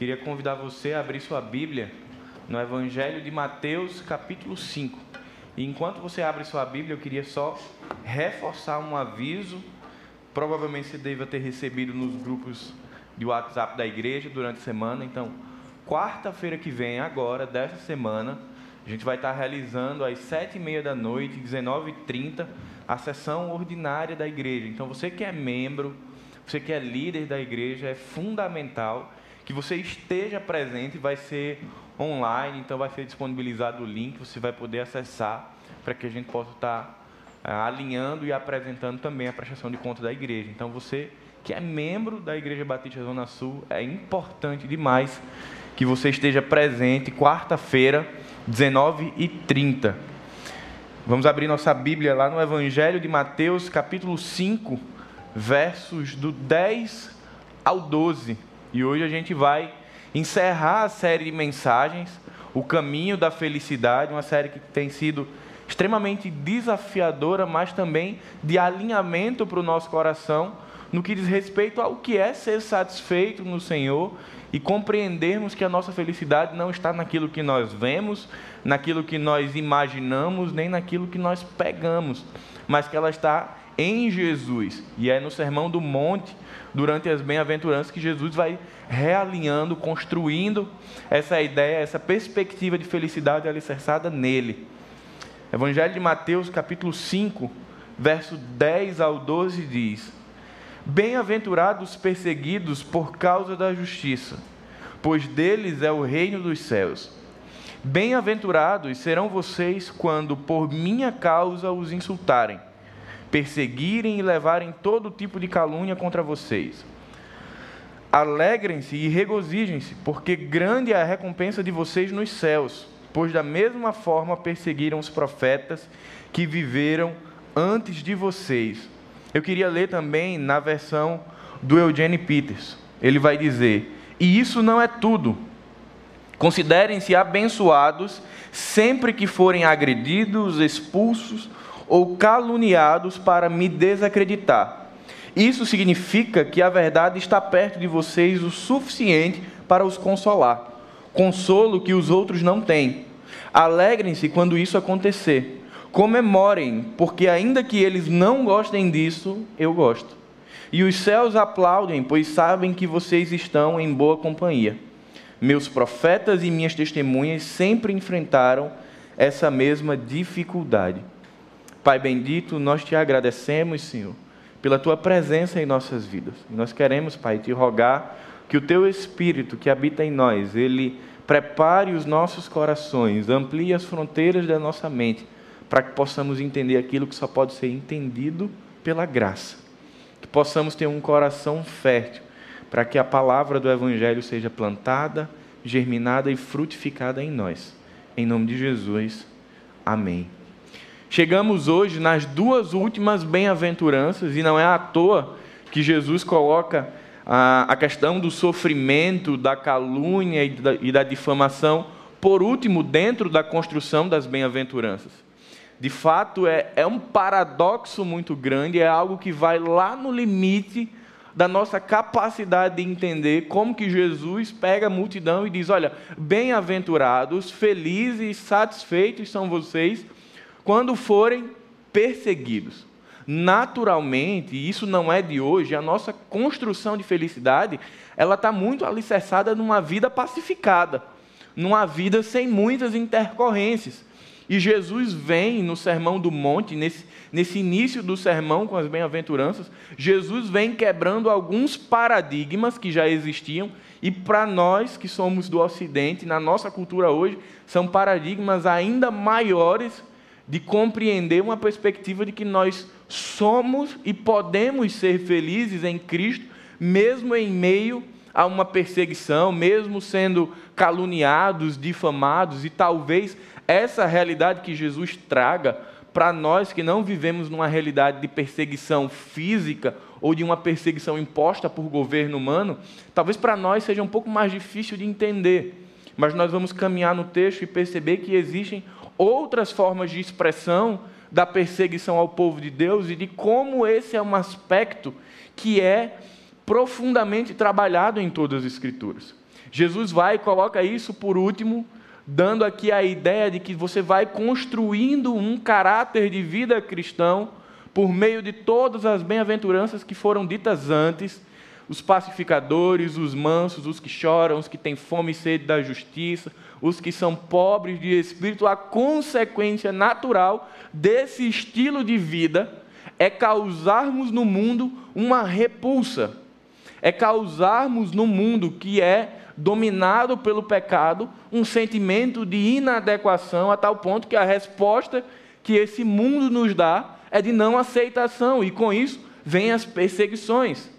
queria convidar você a abrir sua Bíblia no Evangelho de Mateus, capítulo 5. E enquanto você abre sua Bíblia, eu queria só reforçar um aviso. Provavelmente você deva ter recebido nos grupos de WhatsApp da igreja durante a semana. Então, quarta-feira que vem, agora, dessa semana, a gente vai estar realizando às sete e meia da noite, 19h30, a sessão ordinária da igreja. Então, você que é membro, você que é líder da igreja, é fundamental que você esteja presente, vai ser online, então vai ser disponibilizado o link, você vai poder acessar para que a gente possa estar ah, alinhando e apresentando também a prestação de conta da igreja. Então, você que é membro da Igreja Batista Zona Sul, é importante demais que você esteja presente quarta-feira, 19h30. Vamos abrir nossa Bíblia lá no Evangelho de Mateus, capítulo 5, versos do 10 ao 12. E hoje a gente vai encerrar a série de mensagens, O Caminho da Felicidade, uma série que tem sido extremamente desafiadora, mas também de alinhamento para o nosso coração no que diz respeito ao que é ser satisfeito no Senhor e compreendermos que a nossa felicidade não está naquilo que nós vemos, naquilo que nós imaginamos, nem naquilo que nós pegamos, mas que ela está em Jesus. E é no Sermão do Monte, durante as bem-aventuranças, que Jesus vai realinhando, construindo essa ideia, essa perspectiva de felicidade alicerçada nele. Evangelho de Mateus, capítulo 5, verso 10 ao 12 diz: Bem-aventurados perseguidos por causa da justiça, pois deles é o reino dos céus. Bem-aventurados serão vocês quando por minha causa os insultarem, perseguirem e levarem todo tipo de calúnia contra vocês. Alegrem-se e regozijem-se, porque grande é a recompensa de vocês nos céus, pois da mesma forma perseguiram os profetas que viveram antes de vocês. Eu queria ler também na versão do Eugene Peters. Ele vai dizer: E isso não é tudo. Considerem-se abençoados sempre que forem agredidos, expulsos ou caluniados para me desacreditar. Isso significa que a verdade está perto de vocês o suficiente para os consolar. Consolo que os outros não têm. Alegrem-se quando isso acontecer Comemorem, porque ainda que eles não gostem disso, eu gosto. E os céus aplaudem, pois sabem que vocês estão em boa companhia. Meus profetas e minhas testemunhas sempre enfrentaram essa mesma dificuldade. Pai bendito, nós te agradecemos, Senhor, pela tua presença em nossas vidas. Nós queremos, Pai, te rogar que o teu espírito que habita em nós, ele prepare os nossos corações, amplie as fronteiras da nossa mente para que possamos entender aquilo que só pode ser entendido pela graça. Que possamos ter um coração fértil, para que a palavra do Evangelho seja plantada, germinada e frutificada em nós. Em nome de Jesus, amém. Chegamos hoje nas duas últimas bem-aventuranças, e não é à toa que Jesus coloca a, questão do sofrimento, da calúnia e da, e da difamação, por último, dentro da construção das bem-aventuranças. De fato é, é um paradoxo muito grande, é algo que vai lá no limite da nossa capacidade de entender como que Jesus pega a multidão e diz: Olha, bem-aventurados, felizes, satisfeitos são vocês quando forem perseguidos. Naturalmente, e isso não é de hoje, a nossa construção de felicidade ela está muito alicerçada numa vida pacificada, numa vida sem muitas intercorrências. E Jesus vem no Sermão do Monte, nesse, nesse início do sermão com as bem-aventuranças, Jesus vem quebrando alguns paradigmas que já existiam, e para nós que somos do Ocidente, na nossa cultura hoje, são paradigmas ainda maiores de compreender uma perspectiva de que nós somos e podemos ser felizes em Cristo, mesmo em meio a uma perseguição, mesmo sendo caluniados, difamados e talvez essa realidade que Jesus traga para nós que não vivemos numa realidade de perseguição física ou de uma perseguição imposta por governo humano, talvez para nós seja um pouco mais difícil de entender. Mas nós vamos caminhar no texto e perceber que existem outras formas de expressão da perseguição ao povo de Deus e de como esse é um aspecto que é profundamente trabalhado em todas as Escrituras. Jesus vai e coloca isso por último, dando aqui a ideia de que você vai construindo um caráter de vida cristão por meio de todas as bem-aventuranças que foram ditas antes, os pacificadores, os mansos, os que choram, os que têm fome e sede da justiça, os que são pobres de espírito, a consequência natural desse estilo de vida é causarmos no mundo uma repulsa, é causarmos no mundo que é dominado pelo pecado um sentimento de inadequação a tal ponto que a resposta que esse mundo nos dá é de não aceitação, e com isso vêm as perseguições.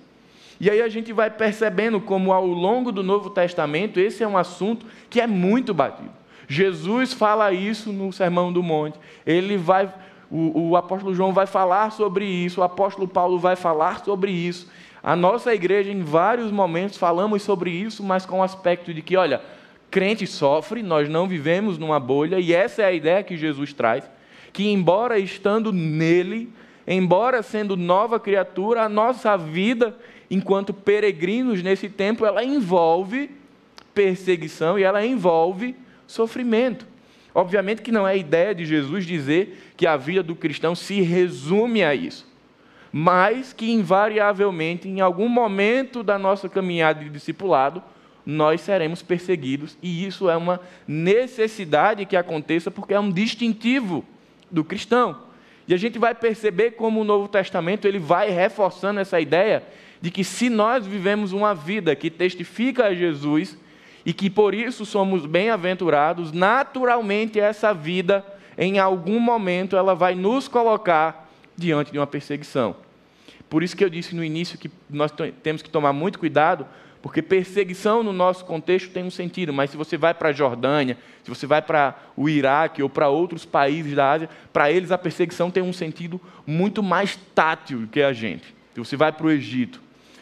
E aí a gente vai percebendo como ao longo do Novo Testamento esse é um assunto que é muito batido. Jesus fala isso no Sermão do Monte. Ele vai, o, o apóstolo João vai falar sobre isso, o apóstolo Paulo vai falar sobre isso. A nossa igreja, em vários momentos, falamos sobre isso, mas com o aspecto de que, olha, crente sofre, nós não vivemos numa bolha, e essa é a ideia que Jesus traz que, embora estando nele, embora sendo nova criatura, a nossa vida, enquanto peregrinos nesse tempo, ela envolve perseguição e ela envolve sofrimento. Obviamente que não é a ideia de Jesus dizer que a vida do cristão se resume a isso, mas que invariavelmente, em algum momento da nossa caminhada de discipulado, nós seremos perseguidos, e isso é uma necessidade que aconteça, porque é um distintivo do cristão. E a gente vai perceber como o Novo Testamento ele vai reforçando essa ideia de que se nós vivemos uma vida que testifica a Jesus e que por isso somos bem-aventurados, naturalmente essa vida, em algum momento, ela vai nos colocar diante de uma perseguição. Por isso que eu disse no início que nós temos que tomar muito cuidado porque perseguição no nosso contexto tem um sentido, mas se você vai para a Jordânia, se você vai para o Iraque ou para outros países da Ásia, para eles a perseguição tem um sentido muito mais tátil que a gente. Se você vai para o Egito.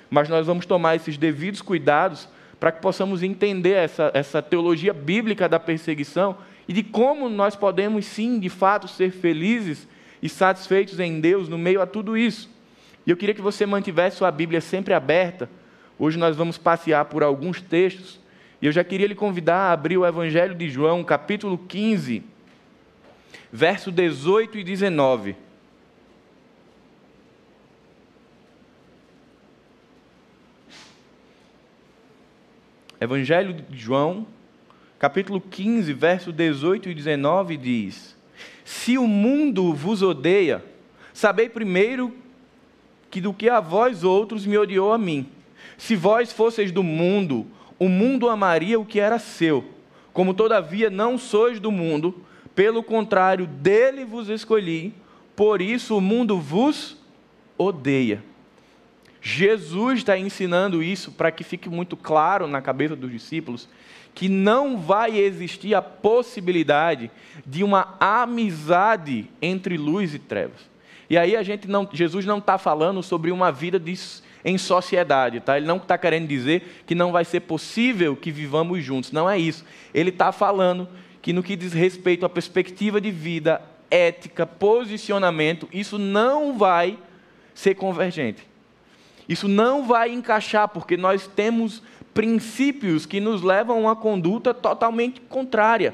Mas nós vamos tomar esses devidos cuidados para que possamos entender essa, essa teologia bíblica da perseguição e de como nós podemos, sim, de fato, ser felizes e satisfeitos em Deus no meio a tudo isso. E eu queria que você mantivesse sua Bíblia sempre aberta Hoje nós vamos passear por alguns textos e eu já queria lhe convidar a abrir o Evangelho de João, capítulo 15, verso 18 e 19. Evangelho de João, capítulo 15, verso 18 e 19 diz: Se o mundo vos odeia, sabei primeiro que do que a vós outros me odiou a mim. Se vós fosseis do mundo, o mundo amaria o que era seu. Como todavia não sois do mundo, pelo contrário, dele vos escolhi, por isso o mundo vos odeia. Jesus está ensinando isso para que fique muito claro na cabeça dos discípulos que não vai existir a possibilidade de uma amizade entre luz e trevas. E aí a gente não, Jesus não está falando sobre uma vida de em sociedade, tá? Ele não está querendo dizer que não vai ser possível que vivamos juntos, não é isso. Ele está falando que no que diz respeito à perspectiva de vida, ética, posicionamento, isso não vai ser convergente. Isso não vai encaixar, porque nós temos princípios que nos levam a uma conduta totalmente contrária.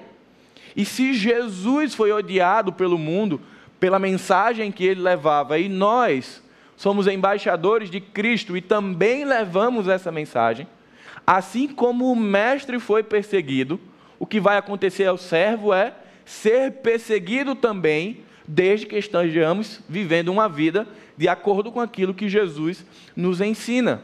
E se Jesus foi odiado pelo mundo pela mensagem que ele levava, e nós somos embaixadores de Cristo e também levamos essa mensagem. Assim como o mestre foi perseguido, o que vai acontecer ao servo é ser perseguido também, desde que estejamos vivendo uma vida de acordo com aquilo que Jesus nos ensina.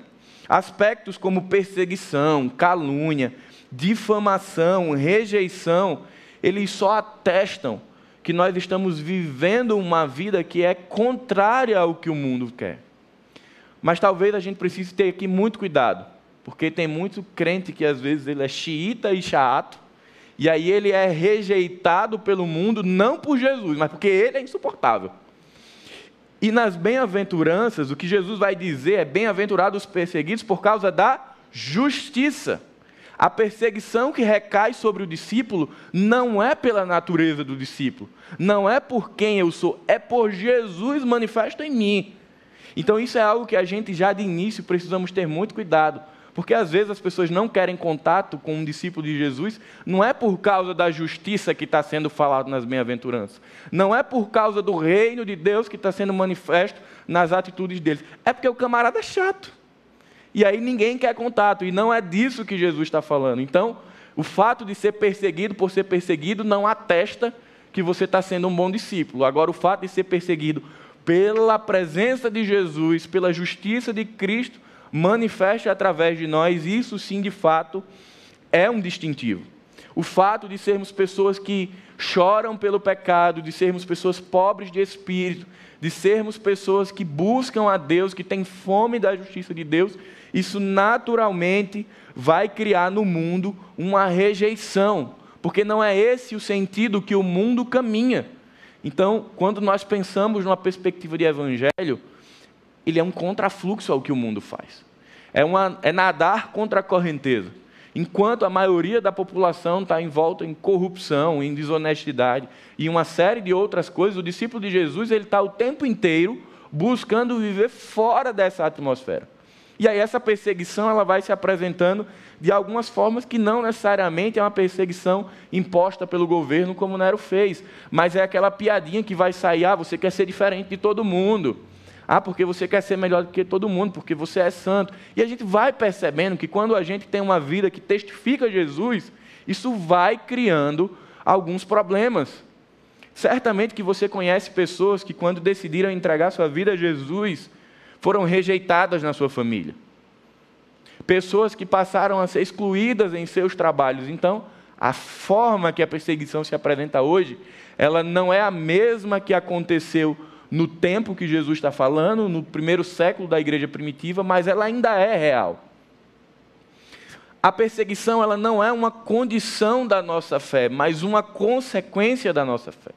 Aspectos como perseguição, calúnia, difamação, rejeição, eles só atestam que nós estamos vivendo uma vida que é contrária ao que o mundo quer. Mas talvez a gente precise ter aqui muito cuidado, porque tem muito crente que às vezes ele é xiita e chato, e aí ele é rejeitado pelo mundo, não por Jesus, mas porque ele é insuportável. E nas bem-aventuranças, o que Jesus vai dizer é: bem-aventurados os perseguidos por causa da justiça. A perseguição que recai sobre o discípulo não é pela natureza do discípulo, não é por quem eu sou, é por Jesus manifesto em mim. Então isso é algo que a gente já de início precisamos ter muito cuidado, Porque às vezes as pessoas não querem contato com um discípulo de Jesus, não é por causa da justiça que está sendo falado nas bem-aventuranças, não é por causa do reino de Deus que está sendo manifesto nas atitudes deles, é porque o camarada é chato. E aí ninguém quer contato, e não é disso que Jesus está falando. Então, o fato de ser perseguido por ser perseguido não atesta que você está sendo um bom discípulo. Agora, o fato de ser perseguido pela presença de Jesus, pela justiça de Cristo, manifeste através de nós, isso sim, de fato, é um distintivo. O fato de sermos pessoas que choram pelo pecado, de sermos pessoas pobres de espírito, de sermos pessoas que buscam a Deus, que têm fome da justiça de Deus, isso naturalmente vai criar no mundo uma rejeição, porque não é esse o sentido que o mundo caminha. Então, quando nós pensamos numa perspectiva de evangelho, ele é um contrafluxo ao que o mundo faz. É, uma, é nadar contra a correnteza. Enquanto a maioria da população está envolta em corrupção, em desonestidade e uma série de outras coisas, o discípulo de Jesus ele está o tempo inteiro buscando viver fora dessa atmosfera. E aí essa perseguição ela vai se apresentando de algumas formas que não necessariamente é uma perseguição imposta pelo governo, como Nero fez, mas é aquela piadinha que vai sair, ah, você quer ser diferente de todo mundo. Ah, porque você quer ser melhor do que todo mundo, porque você é santo. E a gente vai percebendo que quando a gente tem uma vida que testifica Jesus, isso vai criando alguns problemas. Certamente que você conhece pessoas que, quando decidiram entregar sua vida a Jesus, foram rejeitadas na sua família. Pessoas que passaram a ser excluídas em seus trabalhos. Então, a forma que a perseguição se apresenta hoje, ela não é a mesma que aconteceu no tempo que Jesus está falando, no primeiro século da igreja primitiva, mas ela ainda é real. A perseguição ela não é uma condição da nossa fé, mas uma consequência da nossa fé.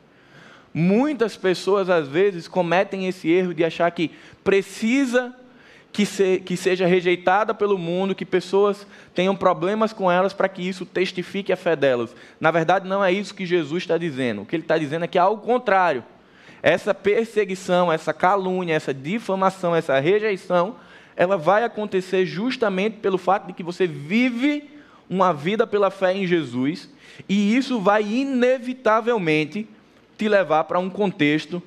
Muitas pessoas, às vezes, cometem esse erro de achar que precisa que, se, que seja rejeitada pelo mundo, que pessoas tenham problemas com elas para que isso testifique a fé delas. Na verdade, não é isso que Jesus está dizendo. O que ele está dizendo é que é ao contrário essa perseguição, essa calúnia, essa difamação, essa rejeição, ela vai acontecer justamente pelo fato de que você vive uma vida pela fé em Jesus, e isso vai inevitavelmente te levar para um contexto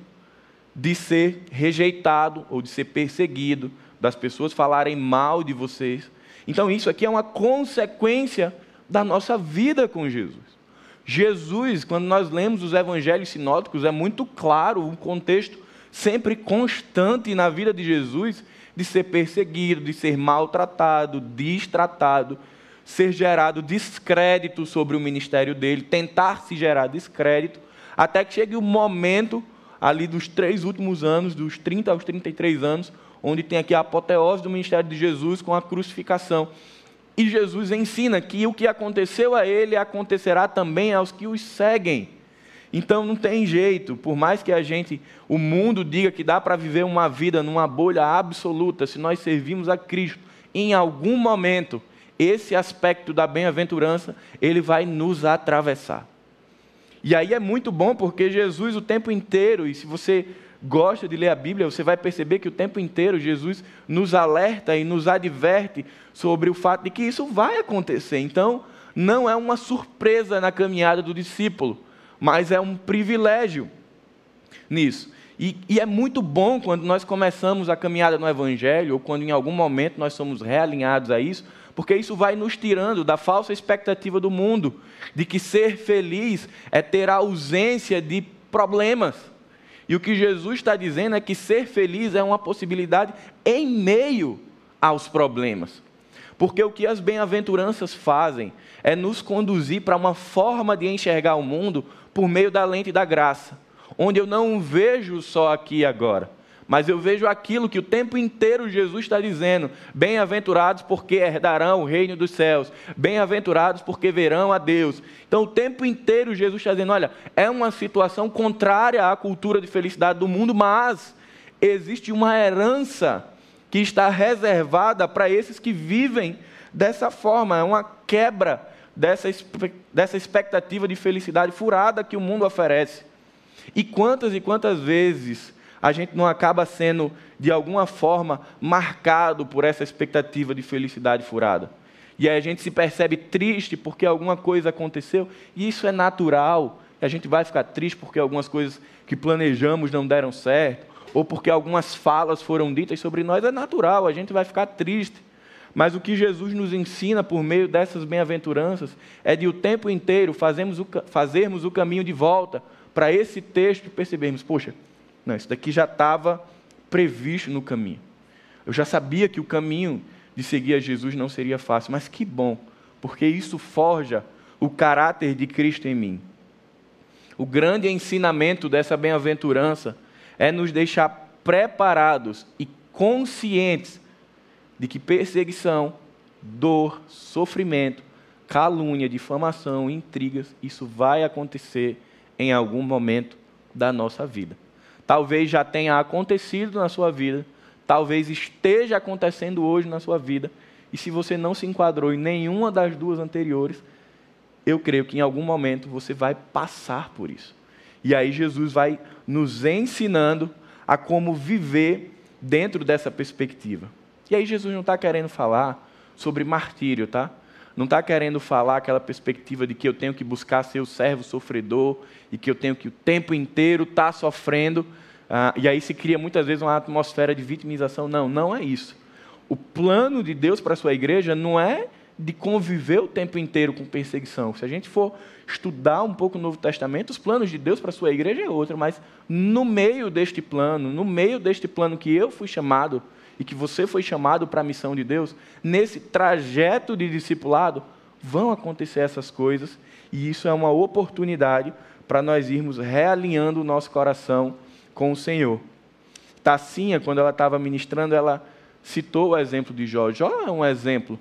de ser rejeitado ou de ser perseguido, das pessoas falarem mal de vocês. Então, isso aqui é uma consequência da nossa vida com Jesus. Jesus, quando nós lemos os evangelhos sinóticos, é muito claro o contexto sempre constante na vida de Jesus de ser perseguido, de ser maltratado, distratado, ser gerado descrédito sobre o ministério dele, tentar se gerar descrédito, até que chegue o momento ali dos três últimos anos, dos 30 aos 33 anos, onde tem aqui a apoteose do ministério de Jesus com a crucificação. E Jesus ensina que o que aconteceu a ele acontecerá também aos que os seguem. Então não tem jeito, por mais que a gente, o mundo diga que dá para viver uma vida numa bolha absoluta, se nós servimos a Cristo, em algum momento, esse aspecto da bem-aventurança, ele vai nos atravessar. E aí é muito bom porque Jesus o tempo inteiro, e se você gosta de ler a Bíblia, você vai perceber que o tempo inteiro Jesus nos alerta e nos adverte sobre o fato de que isso vai acontecer. Então, não é uma surpresa na caminhada do discípulo, mas é um privilégio nisso. E, e, é muito bom quando nós começamos a caminhada no Evangelho, ou quando em algum momento nós somos realinhados a isso, porque isso vai nos tirando da falsa expectativa do mundo, de que ser feliz é ter ausência de problemas. E o que Jesus está dizendo é que ser feliz é uma possibilidade em meio aos problemas. Porque o que as bem-aventuranças fazem é nos conduzir para uma forma de enxergar o mundo por meio da lente da graça, onde eu não vejo só aqui agora, mas eu vejo aquilo que o tempo inteiro Jesus está dizendo: bem-aventurados porque herdarão o reino dos céus, bem-aventurados porque verão a Deus. Então, o tempo inteiro Jesus está dizendo: olha, é uma situação contrária à cultura de felicidade do mundo, mas existe uma herança que está reservada para esses que vivem dessa forma, é uma quebra dessa, dessa expectativa de felicidade furada que o mundo oferece. E quantas e quantas vezes a gente não acaba sendo, de alguma forma, marcado por essa expectativa de felicidade furada. E aí a gente se percebe triste porque alguma coisa aconteceu, e isso é natural. A gente vai ficar triste porque algumas coisas que planejamos não deram certo, ou porque algumas falas foram ditas sobre nós, é natural, a gente vai ficar triste. Mas o que Jesus nos ensina por meio dessas bem-aventuranças é de o tempo inteiro fazermos o, fazermos o caminho de volta para esse texto e percebermos, poxa, não, isso daqui já estava previsto no caminho. Eu já sabia que o caminho de seguir a Jesus não seria fácil, mas que bom, porque isso forja o caráter de Cristo em mim. O grande ensinamento dessa bem-aventurança é nos deixar preparados e conscientes de que perseguição, dor, sofrimento, calúnia, difamação, intrigas, isso vai acontecer em algum momento da nossa vida. Talvez já tenha acontecido na sua vida, talvez esteja acontecendo hoje na sua vida, e se você não se enquadrou em nenhuma das duas anteriores, eu creio que em algum momento você vai passar por isso. E aí Jesus vai nos ensinando a como viver dentro dessa perspectiva. E aí Jesus não está querendo falar sobre martírio, tá? Não está querendo falar aquela perspectiva de que eu tenho que buscar ser o servo sofredor e que eu tenho que o tempo inteiro estar tá sofrendo. Ah, e aí se cria muitas vezes uma atmosfera de vitimização. Não, não é isso. O plano de Deus para a sua igreja não é de conviver o tempo inteiro com perseguição. Se a gente for estudar um pouco o Novo Testamento, os planos de Deus para a sua igreja é outro, mas no meio deste plano, no meio deste plano que eu fui chamado e que você foi chamado para a missão de Deus, nesse trajeto de discipulado, vão acontecer essas coisas, e isso é uma oportunidade para nós irmos realinhando o nosso coração com o Senhor. Tacinha, quando ela estava ministrando, ela citou o exemplo de Jó. Jó é um exemplo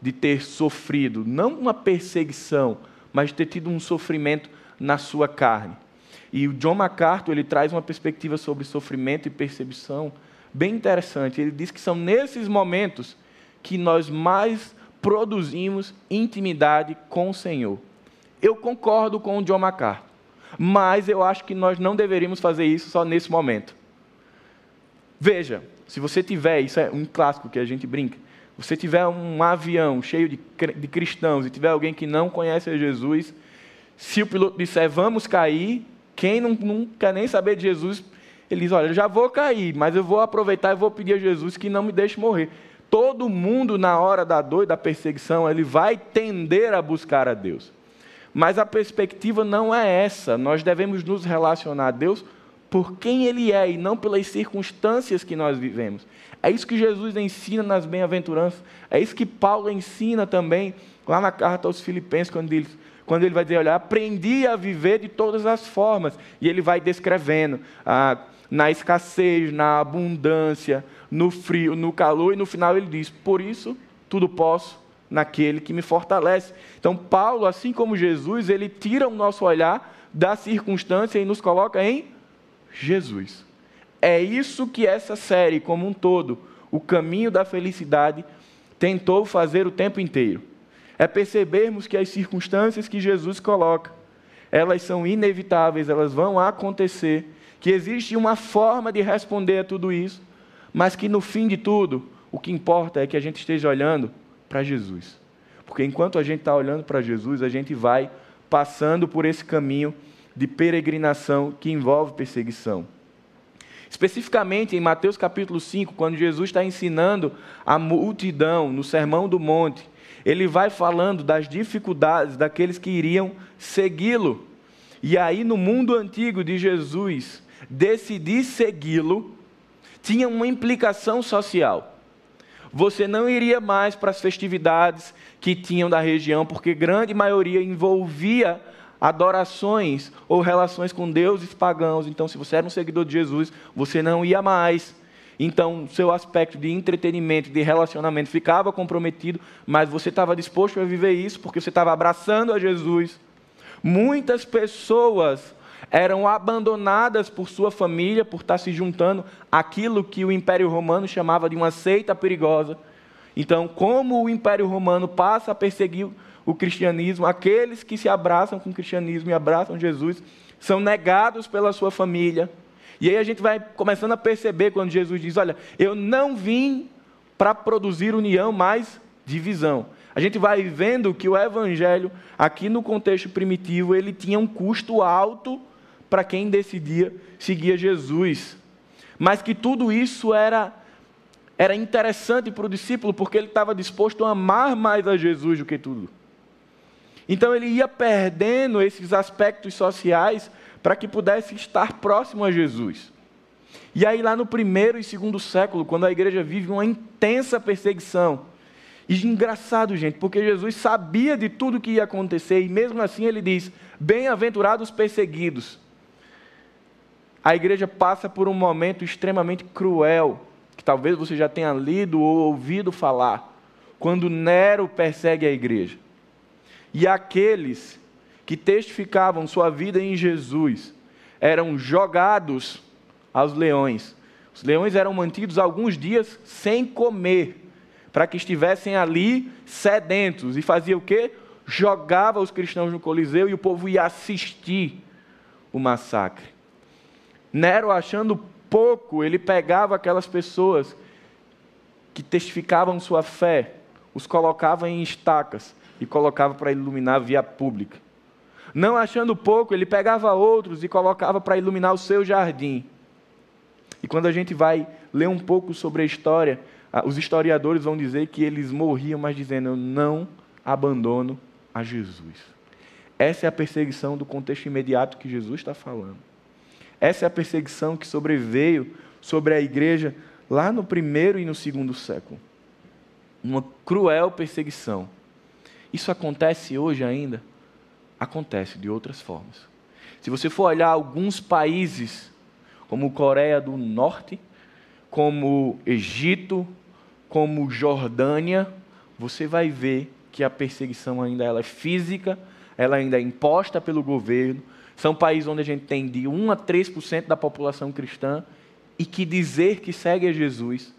de ter sofrido, não uma perseguição, mas de ter tido um sofrimento na sua carne. E o John MacArthur ele traz uma perspectiva sobre sofrimento e percepção bem interessante. Ele diz que são nesses momentos que nós mais produzimos intimidade com o Senhor. Eu concordo com o John MacArthur, mas eu acho que nós não deveríamos fazer isso só nesse momento. Veja, se você tiver, isso é um clássico que a gente brinca, você tiver um avião cheio de, de cristãos e tiver alguém que não conhece a Jesus, se o piloto disser vamos cair, quem não, não quer nem saber de Jesus ele diz: Olha, eu já vou cair, mas eu vou aproveitar e vou pedir a Jesus que não me deixe morrer. Todo mundo, na hora da dor e da perseguição, ele vai tender a buscar a Deus. Mas a perspectiva não é essa. Nós devemos nos relacionar a Deus por quem Ele é e não pelas circunstâncias que nós vivemos. É isso que Jesus ensina nas bem-aventuranças. É isso que Paulo ensina também lá na carta aos Filipenses, quando ele, quando ele vai dizer: Olha, aprendi a viver de todas as formas. E ele vai descrevendo. Ah, na escassez, na abundância, no frio, no calor, e no final ele diz: Por isso tudo posso naquele que me fortalece. Então, Paulo, assim como Jesus, ele tira o nosso olhar da circunstância e nos coloca em Jesus. É isso que essa série, como um todo, o caminho da felicidade, tentou fazer o tempo inteiro. É percebermos que as circunstâncias que Jesus coloca, elas são inevitáveis, elas vão acontecer que existe uma forma de responder a tudo isso, mas que no fim de tudo, o que importa é que a gente esteja olhando para Jesus. Porque enquanto a gente está olhando para Jesus, a gente vai passando por esse caminho de peregrinação que envolve perseguição. Especificamente em Mateus capítulo 5, quando Jesus está ensinando a multidão no Sermão do Monte, ele vai falando das dificuldades daqueles que iriam segui-lo. E aí, no mundo antigo de Jesus, decidir segui-lo tinha uma implicação social. Você não iria mais para as festividades que tinham da região, porque grande maioria envolvia adorações ou relações com deuses pagãos. Então, se você era um seguidor de Jesus, você não ia mais. Então, seu aspecto de entretenimento, de relacionamento ficava comprometido, mas você estava disposto a viver isso porque você estava abraçando a Jesus. Muitas pessoas eram abandonadas por sua família, por estar se juntando àquilo que o Império Romano chamava de uma seita perigosa. Então, como o Império Romano passa a perseguir o cristianismo, aqueles que se abraçam com o cristianismo e abraçam Jesus são negados pela sua família. E aí a gente vai começando a perceber quando Jesus diz: Olha, eu não vim para produzir união, mas divisão. A gente vai vendo que o evangelho, aqui no contexto primitivo, ele tinha um custo alto para quem decidia seguir Jesus. Mas que tudo isso era era interessante para o discípulo porque ele estava disposto a amar mais a Jesus do que tudo. Então ele ia perdendo esses aspectos sociais para que pudesse estar próximo a Jesus. E aí, lá no primeiro e segundo século, quando a igreja vive uma intensa perseguição, e engraçado, gente, porque Jesus sabia de tudo que ia acontecer, e mesmo assim ele diz: Bem-aventurados perseguidos. A igreja passa por um momento extremamente cruel, que talvez você já tenha lido ou ouvido falar, quando Nero persegue a igreja. E aqueles que testificavam sua vida em Jesus eram jogados aos leões. Os leões eram mantidos alguns dias sem comer, para que estivessem ali sedentos. E fazia o quê? Jogava os cristãos no Coliseu e o povo ia assistir o massacre. Nero, achando pouco, ele pegava aquelas pessoas que testificavam sua fé, os colocava em estacas e colocava para iluminar a via pública. Não achando pouco, ele pegava outros e colocava para iluminar o seu jardim. E quando a gente vai ler um pouco sobre a história, os historiadores vão dizer que eles morriam, mas dizendo: Eu não abandono a Jesus. Essa é a perseguição do contexto imediato que Jesus está falando. Essa é a perseguição que sobreveio sobre a igreja lá no primeiro e no segundo século. Uma cruel perseguição. Isso acontece hoje ainda? Acontece de outras formas. Se você for olhar alguns países como Coreia do Norte, como Egito, como Jordânia, você vai ver que a perseguição ainda ela é física, ela ainda é imposta pelo governo. São países onde a gente tem de 1 a 3% da população cristã e que dizer que segue a Jesus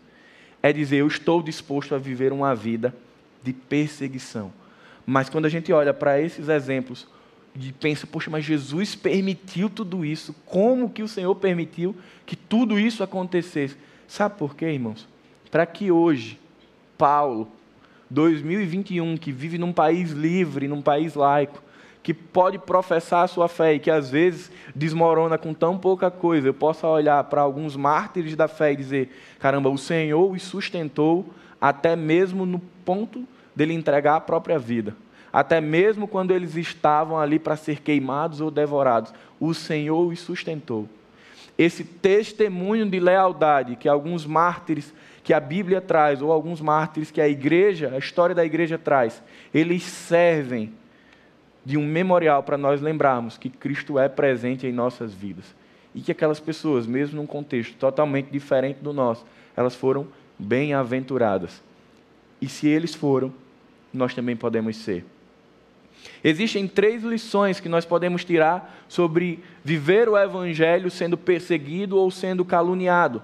é dizer eu estou disposto a viver uma vida de perseguição. Mas quando a gente olha para esses exemplos, e pensa, poxa, mas Jesus permitiu tudo isso. Como que o Senhor permitiu que tudo isso acontecesse? Sabe por quê, irmãos? Para que hoje, Paulo, 2021, que vive num país livre, num país laico, que pode professar a sua fé e que às vezes desmorona com tão pouca coisa, eu possa olhar para alguns mártires da fé e dizer: caramba, o Senhor os sustentou até mesmo no ponto dele entregar a própria vida até mesmo quando eles estavam ali para ser queimados ou devorados, o Senhor os sustentou. Esse testemunho de lealdade que alguns mártires que a Bíblia traz, ou alguns mártires que a igreja, a história da igreja traz, eles servem de um memorial para nós lembrarmos que Cristo é presente em nossas vidas. E que aquelas pessoas, mesmo num contexto totalmente diferente do nosso, elas foram bem-aventuradas. E se eles foram, nós também podemos ser. Existem três lições que nós podemos tirar sobre viver o Evangelho sendo perseguido ou sendo caluniado.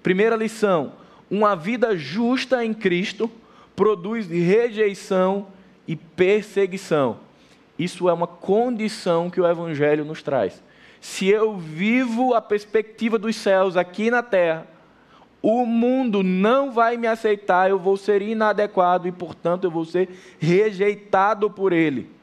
Primeira lição: uma vida justa em Cristo produz rejeição e perseguição. Isso é uma condição que o Evangelho nos traz. Se eu vivo a perspectiva dos céus aqui na terra, o mundo não vai me aceitar, eu vou ser inadequado e, portanto, eu vou ser rejeitado por ele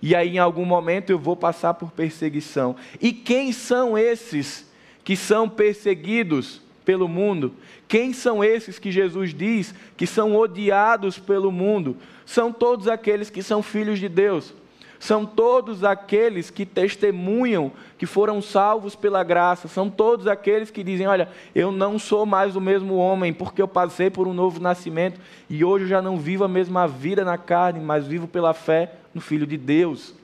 e aí em algum momento eu vou passar por perseguição. E quem são esses que são perseguidos pelo mundo? Quem são esses que Jesus diz que são odiados pelo mundo? São todos aqueles que são filhos de Deus. São todos aqueles que testemunham que foram salvos pela graça. São todos aqueles que dizem: Olha, eu não sou mais o mesmo homem, porque eu passei por um novo nascimento e hoje eu já não vivo a mesma vida na carne, mas vivo pela fé no Filho de Deus.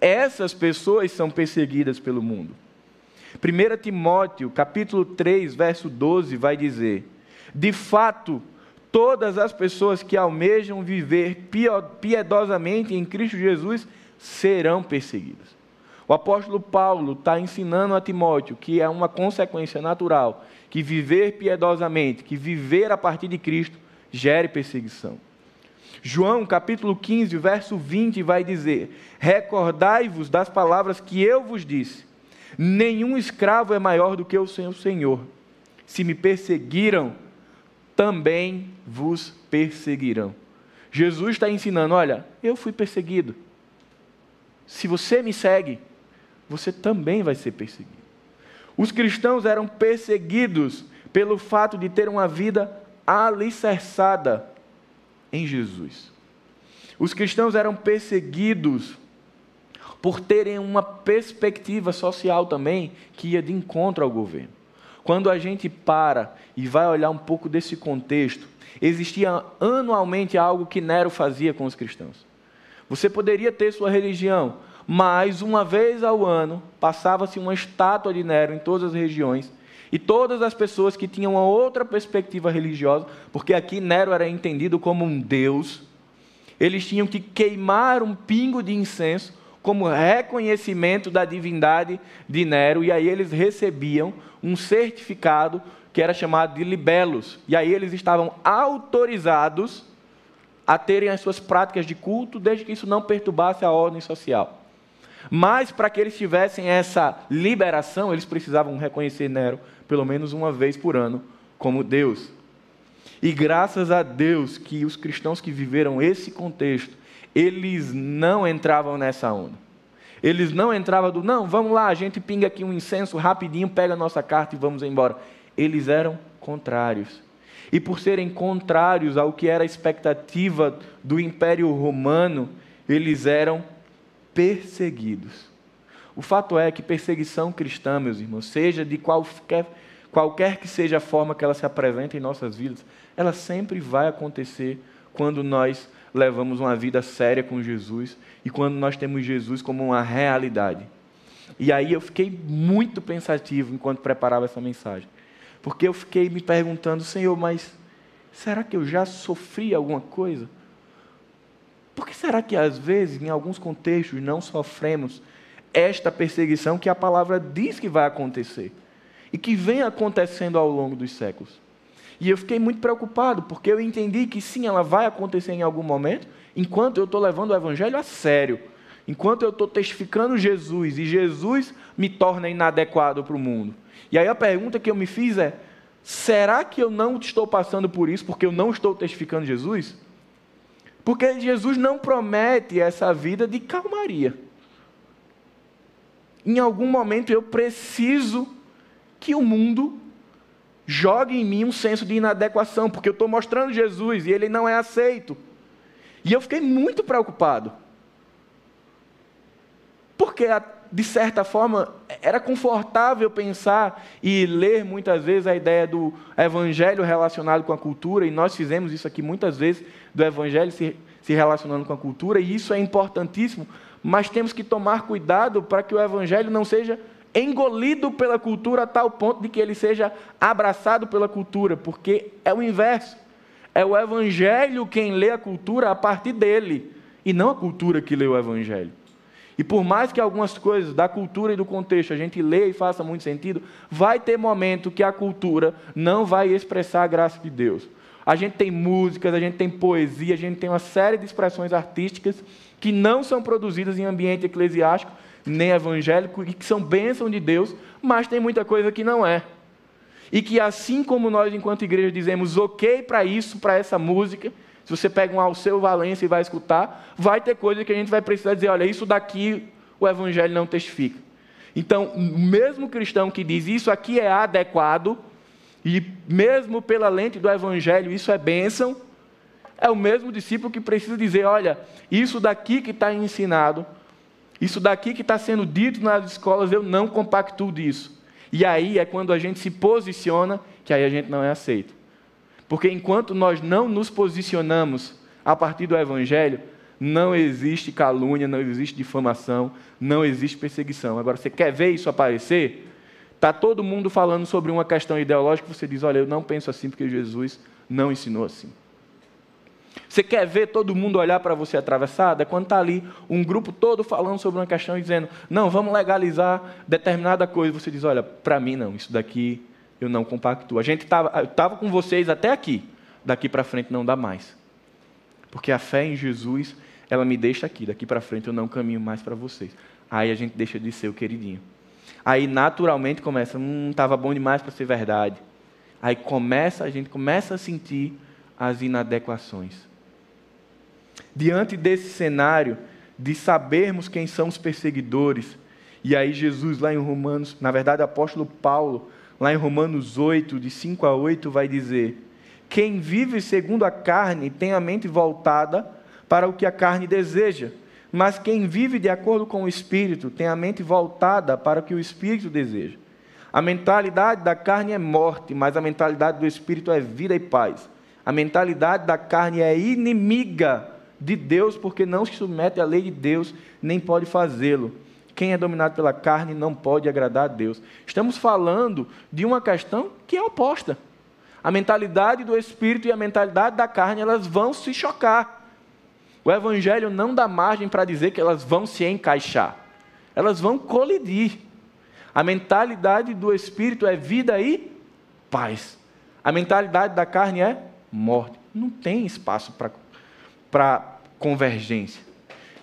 Essas pessoas são perseguidas pelo mundo. 1 Timóteo, capítulo 3, verso 12, vai dizer: De fato, todas as pessoas que almejam viver piedosamente em Cristo Jesus serão perseguidas. O apóstolo Paulo está ensinando a Timóteo que é uma consequência natural que viver piedosamente, que viver a partir de Cristo, gere perseguição. João capítulo 15, verso 20 vai dizer: Recordai-vos das palavras que eu vos disse, Nenhum escravo é maior do que o seu senhor. Se me perseguiram, também vos perseguirão. Jesus está ensinando: olha, eu fui perseguido. Se você me segue, você também vai ser perseguido. Os cristãos eram perseguidos pelo fato de ter uma vida alicerçada em Jesus. Os cristãos eram perseguidos por terem uma perspectiva social também que ia de encontro ao governo. Quando a gente para e vai olhar um pouco desse contexto, existia anualmente algo que Nero fazia com os cristãos. Você poderia ter sua religião, mas uma vez ao ano passava-se uma estátua de Nero em todas as regiões e todas as pessoas que tinham uma outra perspectiva religiosa, porque aqui Nero era entendido como um deus, eles tinham que queimar um pingo de incenso como reconhecimento da divindade de Nero, e aí eles recebiam um certificado que era chamado de libelos, e aí eles estavam autorizados a terem as suas práticas de culto, desde que isso não perturbasse a ordem social. Mas para que eles tivessem essa liberação, eles precisavam reconhecer Nero pelo menos uma vez por ano como Deus. E graças a Deus que os cristãos que viveram esse contexto, eles não entravam nessa onda. Eles não entravam do, não, vamos lá, a gente pinga aqui um incenso rapidinho, pega a nossa carta e vamos embora. Eles eram contrários. E por serem contrários ao que era a expectativa do Império Romano, eles eram perseguidos. O fato é que perseguição cristã, meus irmãos, seja de qualquer, qualquer que seja a forma que ela se apresenta em nossas vidas, ela sempre vai acontecer quando nós levamos uma vida séria com Jesus e quando nós temos Jesus como uma realidade. E aí eu fiquei muito pensativo enquanto preparava essa mensagem. Porque eu fiquei me perguntando, Senhor, mas será que eu já sofri alguma coisa? Por que será que às vezes, em alguns contextos, não sofremos esta perseguição que a palavra diz que vai acontecer e que vem acontecendo ao longo dos séculos? E eu fiquei muito preocupado, porque eu entendi que sim, ela vai acontecer em algum momento, enquanto eu estou levando o Evangelho a sério, enquanto eu estou testificando Jesus e Jesus me torna inadequado para o mundo. E aí a pergunta que eu me fiz é: será que eu não estou passando por isso porque eu não estou testificando Jesus? Porque Jesus não promete essa vida de calmaria. Em algum momento eu preciso que o mundo jogue em mim um senso de inadequação, porque eu estou mostrando Jesus e ele não é aceito. E eu fiquei muito preocupado. Porque, de certa forma, era confortável pensar e ler muitas vezes a ideia do evangelho relacionado com a cultura, e nós fizemos isso aqui muitas vezes, do evangelho se, se relacionando com a cultura, e isso é importantíssimo, mas temos que tomar cuidado para que o evangelho não seja engolido pela cultura a tal ponto de que ele seja abraçado pela cultura, porque é o inverso. É o evangelho quem lê a cultura a partir dele, e não a cultura que lê o evangelho. E por mais que algumas coisas da cultura e do contexto a gente lê e faça muito sentido, vai ter momento que a cultura não vai expressar a graça de Deus. A gente tem músicas, a gente tem poesia, a gente tem uma série de expressões artísticas que não são produzidas em ambiente eclesiástico, nem evangélico, e que são bênção de Deus, mas tem muita coisa que não é. E que assim como nós, enquanto igreja, dizemos ok para isso, para essa música, se você pega um Alceu Valência e vai escutar, vai ter coisa que a gente vai precisar dizer, olha, isso daqui o evangelho não testifica. Então, o mesmo cristão que diz isso aqui é adequado, e mesmo pela lente do evangelho isso é bênção, é o mesmo discípulo que precisa dizer, olha, isso daqui que está ensinado isso daqui que está sendo dito nas escolas, eu não compactuo disso. E aí é quando a gente se posiciona que aí a gente não é aceito. Porque enquanto nós não nos posicionamos a partir do Evangelho, não existe calúnia, não existe difamação, não existe perseguição. Agora, você quer ver isso aparecer? Está todo mundo falando sobre uma questão ideológica, você diz: olha, eu não penso assim porque Jesus não ensinou assim. Você quer ver todo mundo olhar para você atravessado? É quando está ali um grupo todo falando sobre uma questão e dizendo, não, vamos legalizar determinada coisa. Você diz, olha, para mim não, isso daqui eu não compactuo. A gente estava com vocês até aqui, daqui para frente não dá mais. Porque a fé em Jesus, ela me deixa aqui, daqui para frente eu não caminho mais para vocês. Aí a gente deixa de ser o queridinho. Aí naturalmente começa, hum, estava bom demais para ser verdade. Aí começa, a gente começa a sentir as inadequações. Diante desse cenário de sabermos quem são os perseguidores, e aí Jesus lá em Romanos, na verdade o apóstolo Paulo, lá em Romanos 8, de 5 a 8, vai dizer: Quem vive segundo a carne tem a mente voltada para o que a carne deseja mas quem vive de acordo com o Espírito tem a mente voltada para o que o Espírito deseja. A mentalidade da carne é morte, mas a mentalidade do Espírito é vida e paz. A mentalidade da carne é inimiga de Deus, porque não se submete à lei de Deus, nem pode fazê-lo. Quem é dominado pela carne não pode agradar a Deus. Estamos falando de uma questão que é oposta. A mentalidade do espírito e a mentalidade da carne, elas vão se chocar. O Evangelho não dá margem para dizer que elas vão se encaixar, elas vão colidir. A mentalidade do Espírito é vida e paz, a mentalidade da carne é morte. Não tem espaço para convergência.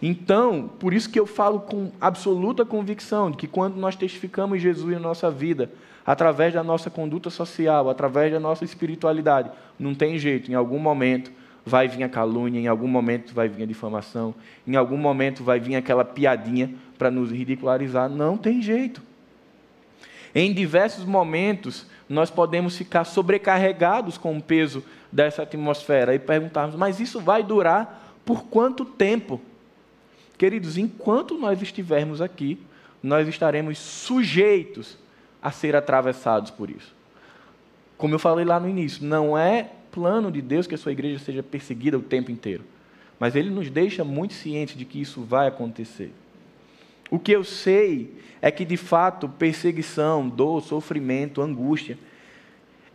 Então, por isso que eu falo com absoluta convicção de que quando nós testificamos Jesus na nossa vida, através da nossa conduta social, através da nossa espiritualidade, não tem jeito, em algum momento vai vir a calúnia, em algum momento vai vir a difamação, em algum momento vai vir aquela piadinha para nos ridicularizar. Não tem jeito. Em diversos momentos, nós podemos ficar sobrecarregados com o peso dessa atmosfera e perguntarmos: mas isso vai durar por quanto tempo? Queridos, enquanto nós estivermos aqui, nós estaremos sujeitos a ser atravessados por isso. Como eu falei lá no início, não é plano de Deus que a sua igreja seja perseguida o tempo inteiro. Mas ele nos deixa muito cientes de que isso vai acontecer. O que eu sei é que, de fato, perseguição, dor, sofrimento, angústia,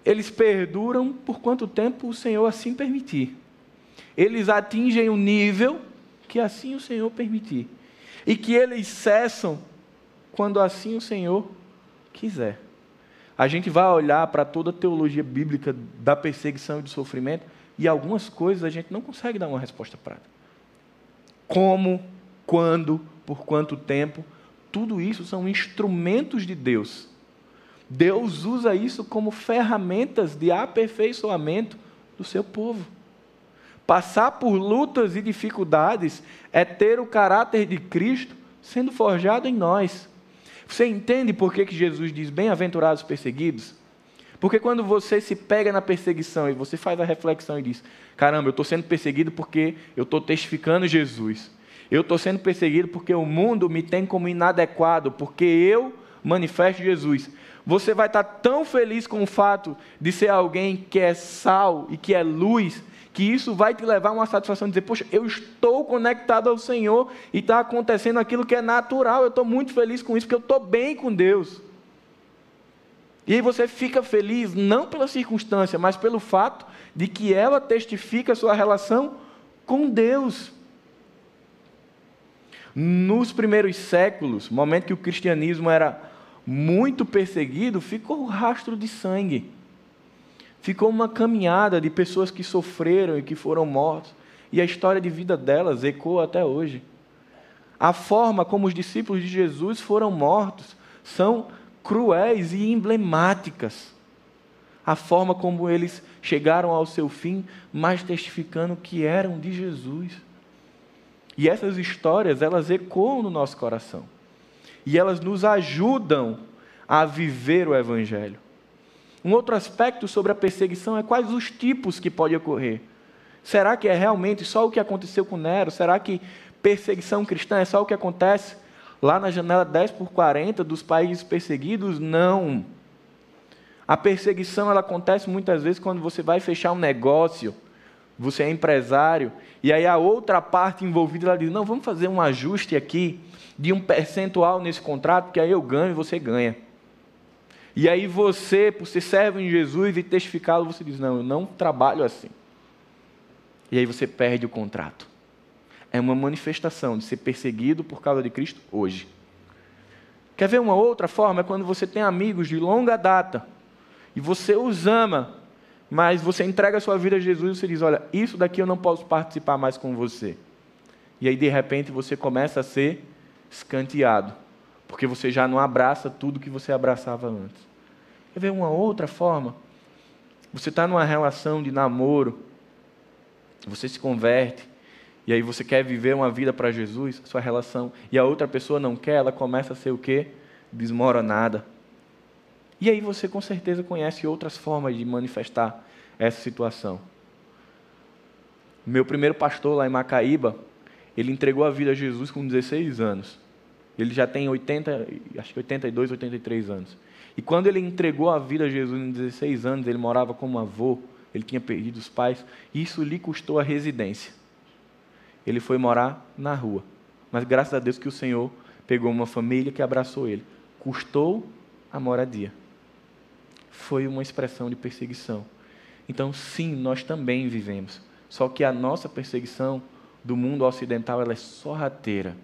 eles perduram por quanto tempo o Senhor assim permitir. Eles atingem o um nível que assim o Senhor permitir. E que eles cessam quando assim o Senhor quiser a gente vai olhar para toda a teologia bíblica da perseguição e do sofrimento e algumas coisas a gente não consegue dar uma resposta prática. Como, quando, por quanto tempo, tudo isso são instrumentos de Deus. Deus usa isso como ferramentas de aperfeiçoamento do seu povo. Passar por lutas e dificuldades é ter o caráter de Cristo sendo forjado em nós. Você entende por que, Jesus diz bem-aventurados perseguidos? Porque quando você se pega na perseguição e você faz a reflexão e diz: caramba, eu estou sendo perseguido porque eu estou testificando Jesus. Eu estou sendo perseguido porque o mundo me tem como inadequado, porque eu manifesto Jesus. Você vai estar tão feliz com o fato de ser alguém que é sal e que é luz, que isso vai te levar a uma satisfação de dizer, poxa, eu estou conectado ao Senhor e está acontecendo aquilo que é natural, eu estou muito feliz com isso, porque eu estou bem com Deus. E aí você fica feliz não pela circunstância, mas pelo fato de que ela testifica a sua relação com Deus. Nos primeiros séculos, momento que o cristianismo era muito perseguido, ficou o rastro de sangue ficou uma caminhada de pessoas que sofreram e que foram mortos, e a história de vida delas ecoa até hoje. A forma como os discípulos de Jesus foram mortos são cruéis e emblemáticas. A forma como eles chegaram ao seu fim, mas testificando que eram de Jesus. E essas histórias, elas ecoam no nosso coração. E elas nos ajudam a viver o Evangelho. Um outro aspecto sobre a perseguição é quais os tipos que podem ocorrer. Será que é realmente só o que aconteceu com Nero? Será que perseguição cristã é só o que acontece lá na janela 10 por 40 dos países perseguidos? Não. A perseguição ela acontece muitas vezes quando você vai fechar um negócio, você é empresário, e aí a outra parte envolvida ela diz: "Não, vamos fazer um ajuste aqui de um percentual nesse contrato, que aí eu ganho e você ganha". E aí você, por ser servo em Jesus e testificá-lo, você diz: Não, eu não trabalho assim. E aí você perde o contrato. É uma manifestação de ser perseguido por causa de Cristo hoje. Quer ver uma outra forma? É quando você tem amigos de longa data e você os ama, mas você entrega a sua vida a Jesus e você diz: Olha, isso daqui eu não posso participar mais com você. E aí, de repente, você começa a ser escanteado porque você já não abraça tudo que você abraçava antes. Quer ver uma outra forma? Você está numa relação de namoro, você se converte, e aí você quer viver uma vida para Jesus, sua relação, e a outra pessoa não quer, ela começa a ser o quê? Desmoronada. E aí você com certeza conhece outras formas de manifestar essa situação. Meu primeiro pastor lá em Macaíba, ele entregou a vida a Jesus com 16 anos. Ele já tem 80, acho que 82, 83 anos. E quando ele entregou a vida a Jesus em 16 anos, ele morava como avô, ele tinha perdido os pais, e isso lhe custou a residência. Ele foi morar na rua. Mas graças a Deus que o Senhor pegou uma família que abraçou ele. Custou a moradia. Foi uma expressão de perseguição. Então, sim, nós também vivemos. Só que a nossa perseguição do mundo ocidental ela é sorrateira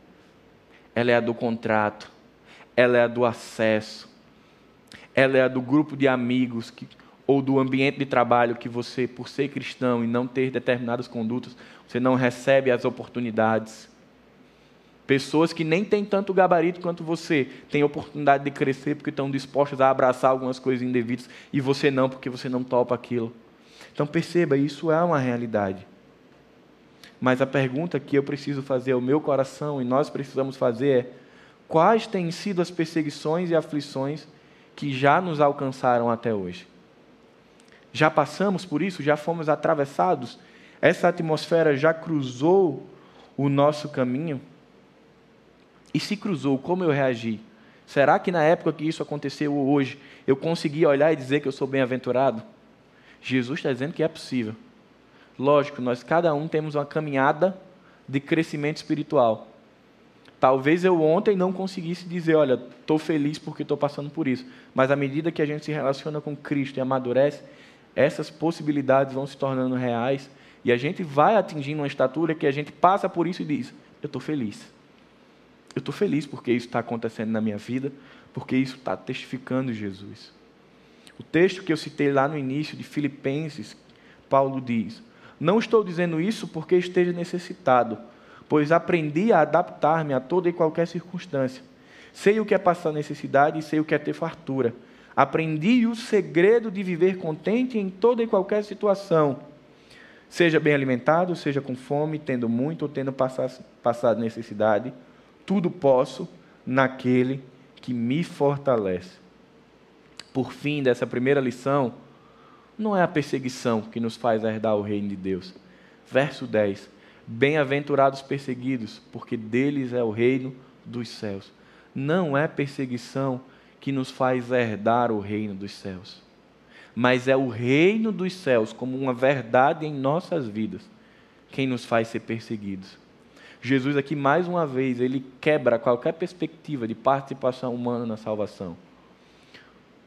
ela é a do contrato, ela é a do acesso, ela é a do grupo de amigos que, ou do ambiente de trabalho que você, por ser cristão e não ter determinadas condutas, você não recebe as oportunidades. Pessoas que nem têm tanto gabarito quanto você têm oportunidade de crescer porque estão dispostas a abraçar algumas coisas indevidas e você não, porque você não topa aquilo. Então perceba, isso é uma realidade. Mas a pergunta que eu preciso fazer ao meu coração e nós precisamos fazer é: quais têm sido as perseguições e aflições que já nos alcançaram até hoje? Já passamos por isso? Já fomos atravessados? Essa atmosfera já cruzou o nosso caminho? E se cruzou, como eu reagi? Será que na época que isso aconteceu hoje, eu consegui olhar e dizer que eu sou bem-aventurado? Jesus está dizendo que é possível. Lógico, nós cada um temos uma caminhada de crescimento espiritual. Talvez eu ontem não conseguisse dizer, olha, estou feliz porque estou passando por isso. Mas à medida que a gente se relaciona com Cristo e amadurece, essas possibilidades vão se tornando reais e a gente vai atingindo uma estatura que a gente passa por isso e diz: eu estou feliz. Eu estou feliz porque isso está acontecendo na minha vida, porque isso está testificando Jesus. O texto que eu citei lá no início de Filipenses, Paulo diz: não estou dizendo isso porque esteja necessitado, pois aprendi a adaptar-me a toda e qualquer circunstância. Sei o que é passar necessidade e sei o que é ter fartura. Aprendi o segredo de viver contente em toda e qualquer situação. Seja bem alimentado, seja com fome, tendo muito ou tendo passado necessidade, tudo posso naquele que me fortalece. Por fim dessa primeira lição, não é a perseguição que nos faz herdar o reino de Deus. Verso 10: Bem-aventurados perseguidos, porque deles é o reino dos céus. Não é perseguição que nos faz herdar o reino dos céus, mas é o reino dos céus como uma verdade em nossas vidas quem nos faz ser perseguidos. Jesus aqui mais uma vez ele quebra qualquer perspectiva de participação humana na salvação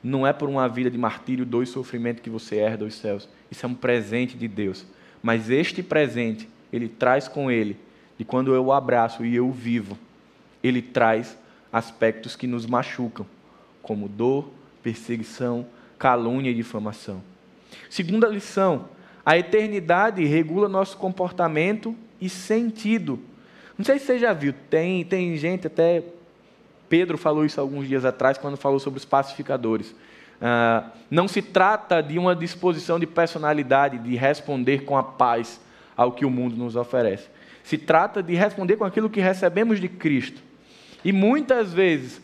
não é por uma vida de martírio, dor e sofrimento que você herda os céus. Isso é um presente de Deus. Mas este presente, ele traz com ele, de quando eu o abraço e eu vivo, ele traz aspectos que nos machucam, como dor, perseguição, calúnia e difamação. Segunda lição: a eternidade regula nosso comportamento e sentido. Não sei se você já viu, tem, tem gente até Pedro falou isso alguns dias atrás, quando falou sobre os pacificadores. Uh, não se trata de uma disposição de personalidade, de responder com a paz ao que o mundo nos oferece. Se trata de responder com aquilo que recebemos de Cristo. E muitas vezes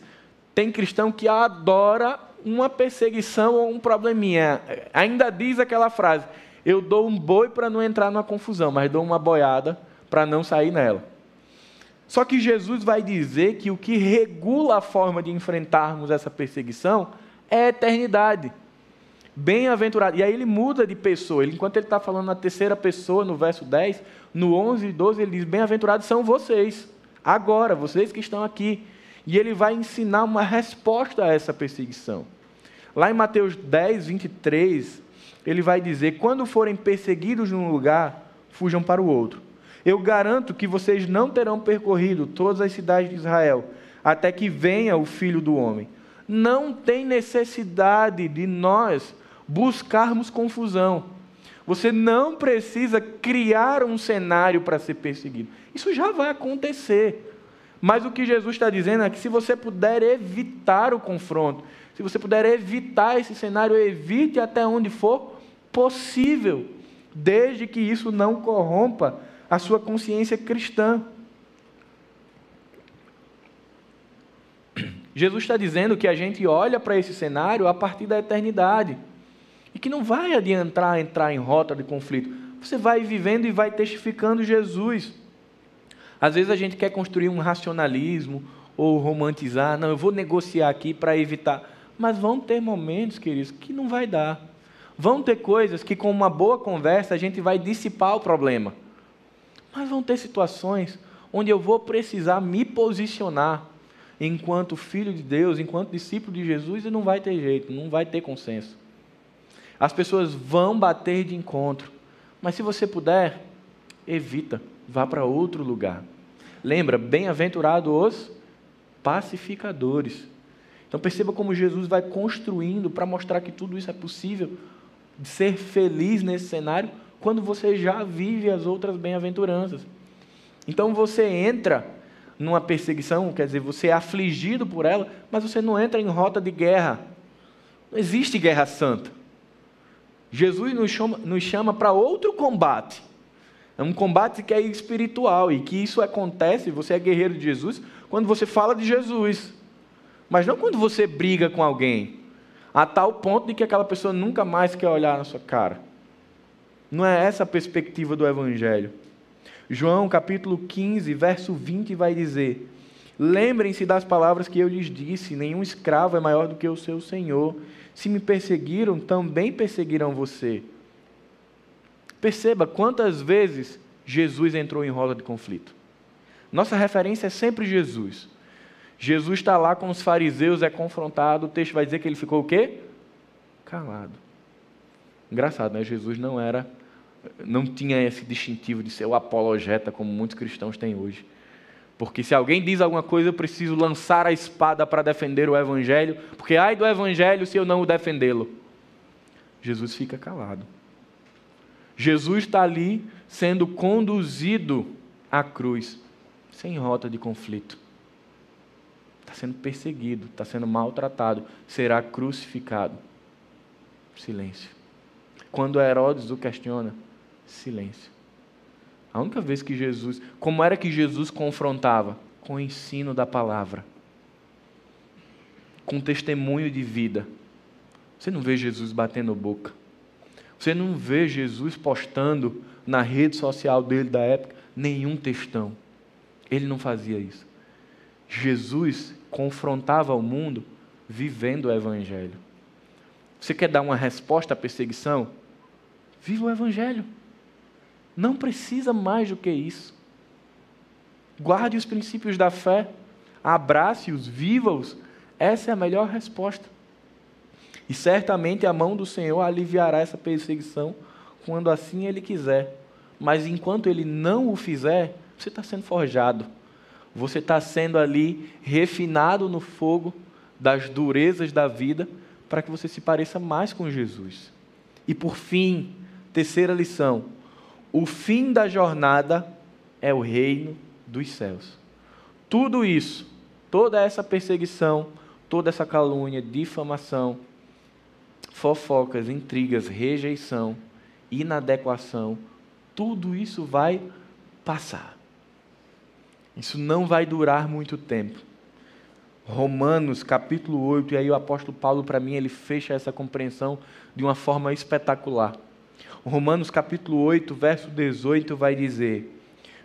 tem cristão que adora uma perseguição ou um probleminha. Ainda diz aquela frase: eu dou um boi para não entrar numa confusão, mas dou uma boiada para não sair nela. Só que Jesus vai dizer que o que regula a forma de enfrentarmos essa perseguição é a eternidade. Bem-aventurado. E aí ele muda de pessoa. Ele, enquanto ele está falando na terceira pessoa, no verso 10, no 11 e 12, ele diz: Bem-aventurados são vocês, agora, vocês que estão aqui. E ele vai ensinar uma resposta a essa perseguição. Lá em Mateus 10, 23, ele vai dizer: Quando forem perseguidos num lugar, fujam para o outro. Eu garanto que vocês não terão percorrido todas as cidades de Israel até que venha o filho do homem. Não tem necessidade de nós buscarmos confusão. Você não precisa criar um cenário para ser perseguido. Isso já vai acontecer. Mas o que Jesus está dizendo é que se você puder evitar o confronto, se você puder evitar esse cenário, evite até onde for possível, desde que isso não corrompa a sua consciência cristã. Jesus está dizendo que a gente olha para esse cenário a partir da eternidade e que não vai adiantar entrar em rota de conflito. Você vai vivendo e vai testificando Jesus. Às vezes a gente quer construir um racionalismo ou romantizar, não, eu vou negociar aqui para evitar. Mas vão ter momentos, queridos, que não vai dar. Vão ter coisas que, com uma boa conversa, a gente vai dissipar o problema. Mas vão ter situações onde eu vou precisar me posicionar enquanto filho de Deus, enquanto discípulo de Jesus, e não vai ter jeito, não vai ter consenso. As pessoas vão bater de encontro, mas se você puder, evita, vá para outro lugar. Lembra, bem-aventurado os pacificadores. Então perceba como Jesus vai construindo para mostrar que tudo isso é possível ser feliz nesse cenário quando você já vive as outras bem-aventuranças. Então você entra numa perseguição, quer dizer, você é afligido por ela, mas você não entra em rota de guerra. Não existe guerra santa. Jesus nos chama, nos chama para outro combate. É um combate que é espiritual e que isso acontece, você é guerreiro de Jesus, quando você fala de Jesus. Mas não quando você briga com alguém, a tal ponto de que aquela pessoa nunca mais quer olhar na sua cara. Não é essa a perspectiva do Evangelho. João capítulo 15, verso 20 vai dizer: Lembrem-se das palavras que eu lhes disse: nenhum escravo é maior do que o seu senhor. Se me perseguiram, também perseguirão você. Perceba quantas vezes Jesus entrou em roda de conflito. Nossa referência é sempre Jesus. Jesus está lá com os fariseus, é confrontado, o texto vai dizer que ele ficou o quê? Calado. Engraçado, né? Jesus não era, não tinha esse distintivo de ser o apologeta, como muitos cristãos têm hoje. Porque se alguém diz alguma coisa, eu preciso lançar a espada para defender o evangelho, porque ai do evangelho se eu não o defendê-lo. Jesus fica calado. Jesus está ali sendo conduzido à cruz, sem rota de conflito sendo perseguido, está sendo maltratado, será crucificado. Silêncio. Quando Herodes o questiona, silêncio. A única vez que Jesus. Como era que Jesus confrontava? Com o ensino da palavra. Com testemunho de vida. Você não vê Jesus batendo boca. Você não vê Jesus postando na rede social dele da época nenhum textão. Ele não fazia isso. Jesus confrontava o mundo vivendo o Evangelho. Você quer dar uma resposta à perseguição? Viva o Evangelho. Não precisa mais do que isso. Guarde os princípios da fé, abrace-os, viva-os. Essa é a melhor resposta. E certamente a mão do Senhor aliviará essa perseguição quando assim Ele quiser. Mas enquanto Ele não o fizer, você está sendo forjado você está sendo ali refinado no fogo das durezas da vida para que você se pareça mais com Jesus. E por fim, terceira lição: o fim da jornada é o reino dos céus. Tudo isso, toda essa perseguição, toda essa calúnia, difamação, fofocas, intrigas, rejeição, inadequação, tudo isso vai passar. Isso não vai durar muito tempo. Romanos capítulo 8, e aí o apóstolo Paulo, para mim, ele fecha essa compreensão de uma forma espetacular. Romanos capítulo 8, verso 18 vai dizer: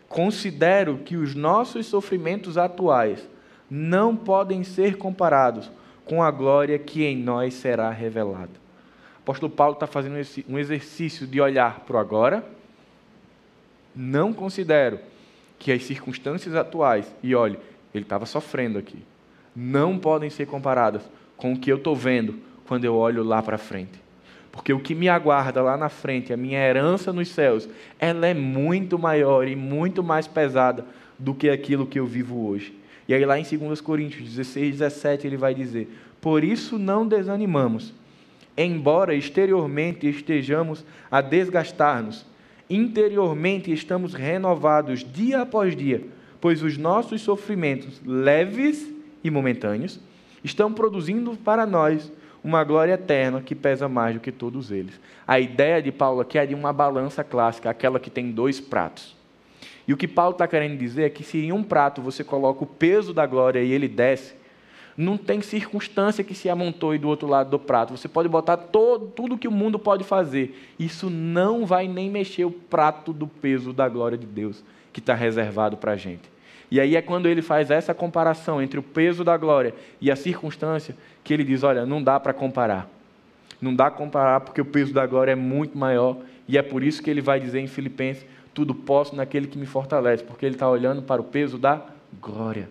Considero que os nossos sofrimentos atuais não podem ser comparados com a glória que em nós será revelada. O apóstolo Paulo está fazendo um exercício de olhar para o agora. Não considero que as circunstâncias atuais, e olhe, ele estava sofrendo aqui, não podem ser comparadas com o que eu estou vendo quando eu olho lá para frente. Porque o que me aguarda lá na frente, a minha herança nos céus, ela é muito maior e muito mais pesada do que aquilo que eu vivo hoje. E aí lá em 2 Coríntios 16, 17, ele vai dizer: Por isso não desanimamos, embora exteriormente estejamos a desgastar-nos, interiormente estamos renovados dia após dia pois os nossos sofrimentos leves e momentâneos estão produzindo para nós uma glória eterna que pesa mais do que todos eles. A ideia de Paulo aqui é de uma balança clássica, aquela que tem dois pratos. E o que Paulo está querendo dizer é que se em um prato você coloca o peso da glória e ele desce, não tem circunstância que se amontoe do outro lado do prato. Você pode botar todo, tudo que o mundo pode fazer. Isso não vai nem mexer o prato do peso da glória de Deus que está reservado para a gente. E aí é quando ele faz essa comparação entre o peso da glória e a circunstância que ele diz: olha, não dá para comparar. Não dá para comparar porque o peso da glória é muito maior. E é por isso que ele vai dizer em Filipenses: tudo posso naquele que me fortalece, porque ele está olhando para o peso da glória.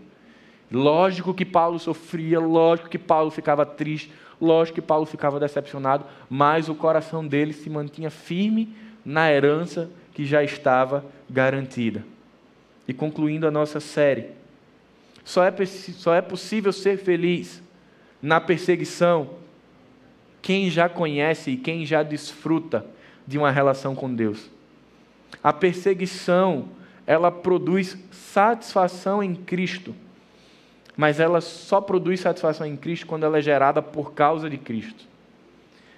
Lógico que Paulo sofria, lógico que Paulo ficava triste, lógico que Paulo ficava decepcionado, mas o coração dele se mantinha firme na herança que já estava garantida. E concluindo a nossa série, só é, só é possível ser feliz na perseguição quem já conhece e quem já desfruta de uma relação com Deus. A perseguição, ela produz satisfação em Cristo mas ela só produz satisfação em Cristo quando ela é gerada por causa de Cristo.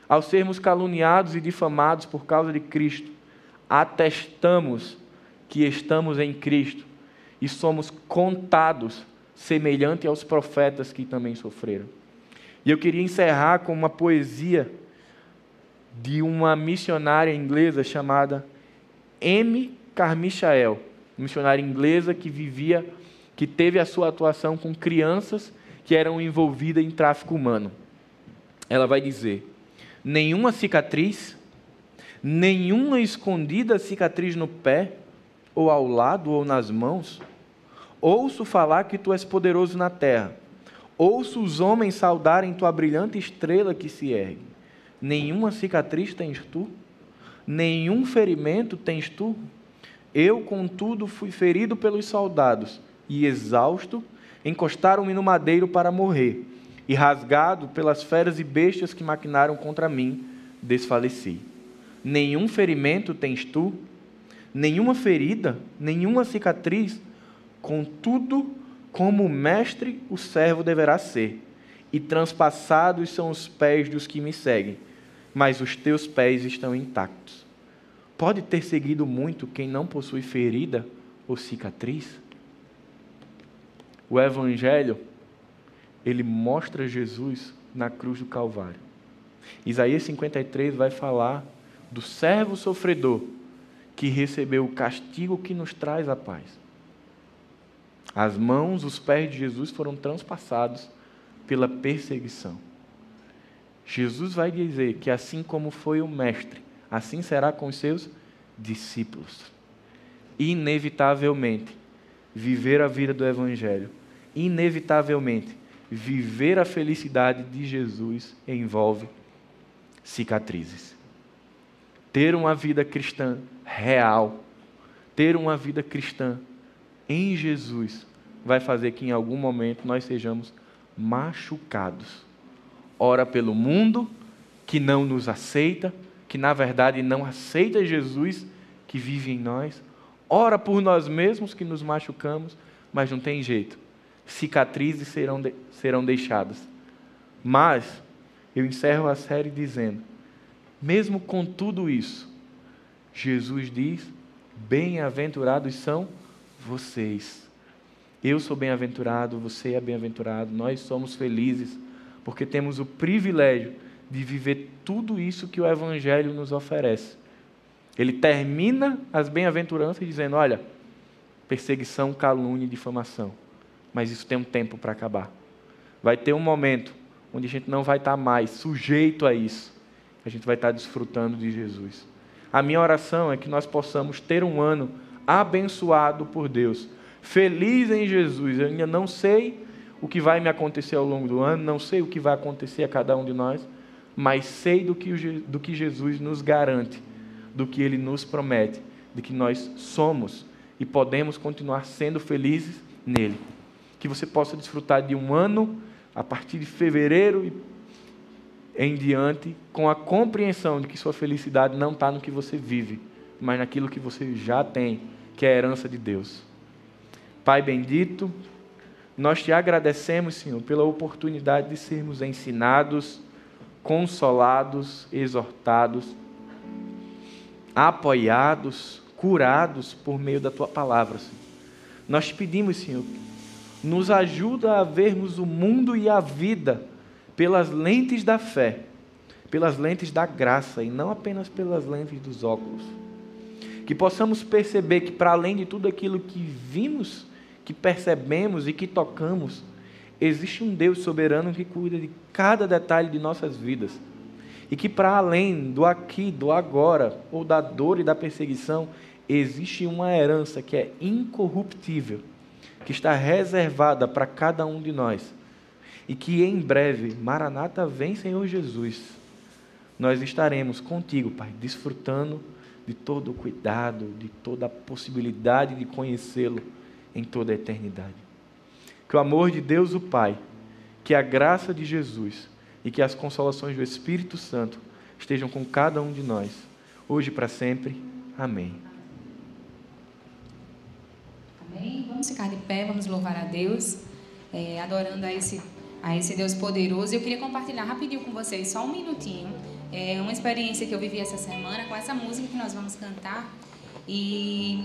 Ao sermos caluniados e difamados por causa de Cristo, atestamos que estamos em Cristo e somos contados semelhante aos profetas que também sofreram. E eu queria encerrar com uma poesia de uma missionária inglesa chamada M. Carmichael, missionária inglesa que vivia que teve a sua atuação com crianças que eram envolvidas em tráfico humano. Ela vai dizer: nenhuma cicatriz, nenhuma escondida cicatriz no pé, ou ao lado, ou nas mãos. Ouço falar que tu és poderoso na terra. Ouço os homens saudarem tua brilhante estrela que se ergue. Nenhuma cicatriz tens tu, nenhum ferimento tens tu. Eu, contudo, fui ferido pelos soldados e exausto, encostaram-me no madeiro para morrer, e rasgado pelas feras e bestas que maquinaram contra mim, desfaleci. Nenhum ferimento tens tu, nenhuma ferida, nenhuma cicatriz, contudo, como mestre o servo deverá ser, e transpassados são os pés dos que me seguem, mas os teus pés estão intactos. Pode ter seguido muito quem não possui ferida ou cicatriz? O Evangelho, ele mostra Jesus na cruz do Calvário. Isaías 53 vai falar do servo sofredor que recebeu o castigo que nos traz a paz. As mãos, os pés de Jesus foram transpassados pela perseguição. Jesus vai dizer que assim como foi o mestre, assim será com os seus discípulos. Inevitavelmente, viver a vida do Evangelho inevitavelmente, viver a felicidade de Jesus envolve cicatrizes. Ter uma vida cristã real, ter uma vida cristã em Jesus, vai fazer que em algum momento nós sejamos machucados. Ora pelo mundo que não nos aceita, que na verdade não aceita Jesus que vive em nós. Ora por nós mesmos que nos machucamos, mas não tem jeito cicatrizes serão, de, serão deixadas. Mas, eu encerro a série dizendo: mesmo com tudo isso, Jesus diz: bem-aventurados são vocês. Eu sou bem-aventurado, você é bem-aventurado, nós somos felizes, porque temos o privilégio de viver tudo isso que o Evangelho nos oferece. Ele termina as bem-aventuranças dizendo: olha, perseguição, calúnia e difamação mas isso tem um tempo para acabar. Vai ter um momento onde a gente não vai estar mais sujeito a isso. A gente vai estar desfrutando de Jesus. A minha oração é que nós possamos ter um ano abençoado por Deus, feliz em Jesus. Eu ainda não sei o que vai me acontecer ao longo do ano, não sei o que vai acontecer a cada um de nós, mas sei do que, do que Jesus nos garante, do que Ele nos promete, de que nós somos e podemos continuar sendo felizes nele que você possa desfrutar de um ano a partir de fevereiro e em diante, com a compreensão de que sua felicidade não está no que você vive, mas naquilo que você já tem, que é a herança de Deus. Pai bendito, nós te agradecemos, Senhor, pela oportunidade de sermos ensinados, consolados, exortados, apoiados, curados por meio da tua palavra, Senhor. Nós te pedimos, Senhor, nos ajuda a vermos o mundo e a vida pelas lentes da fé, pelas lentes da graça e não apenas pelas lentes dos óculos. Que possamos perceber que, para além de tudo aquilo que vimos, que percebemos e que tocamos, existe um Deus soberano que cuida de cada detalhe de nossas vidas. E que, para além do aqui, do agora, ou da dor e da perseguição, existe uma herança que é incorruptível que está reservada para cada um de nós. E que em breve, Maranata vem, Senhor Jesus, nós estaremos contigo, Pai, desfrutando de todo o cuidado, de toda a possibilidade de conhecê-lo em toda a eternidade. Que o amor de Deus, o Pai, que a graça de Jesus e que as consolações do Espírito Santo estejam com cada um de nós, hoje e para sempre. Amém. Amém. Vamos ficar de pé, vamos louvar a Deus, é, adorando a esse, a esse Deus poderoso. Eu queria compartilhar rapidinho com vocês, só um minutinho, é, uma experiência que eu vivi essa semana com essa música que nós vamos cantar. E